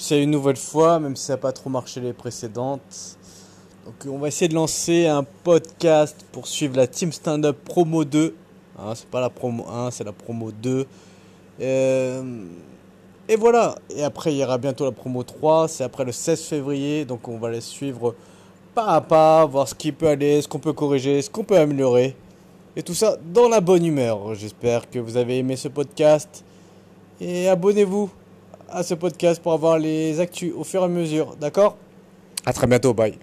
c'est une nouvelle fois, même si ça n'a pas trop marché les précédentes. Donc on va essayer de lancer un podcast pour suivre la Team Stand Up Promo 2. Hein, c'est pas la promo 1, c'est la promo 2. Euh, et voilà. Et après, il y aura bientôt la promo 3. C'est après le 16 février. Donc on va les suivre pas à pas, voir ce qui peut aller, ce qu'on peut corriger, ce qu'on peut améliorer. Et tout ça dans la bonne humeur. J'espère que vous avez aimé ce podcast. Et abonnez-vous à ce podcast pour avoir les actus au fur et à mesure. D'accord? À très bientôt. Bye.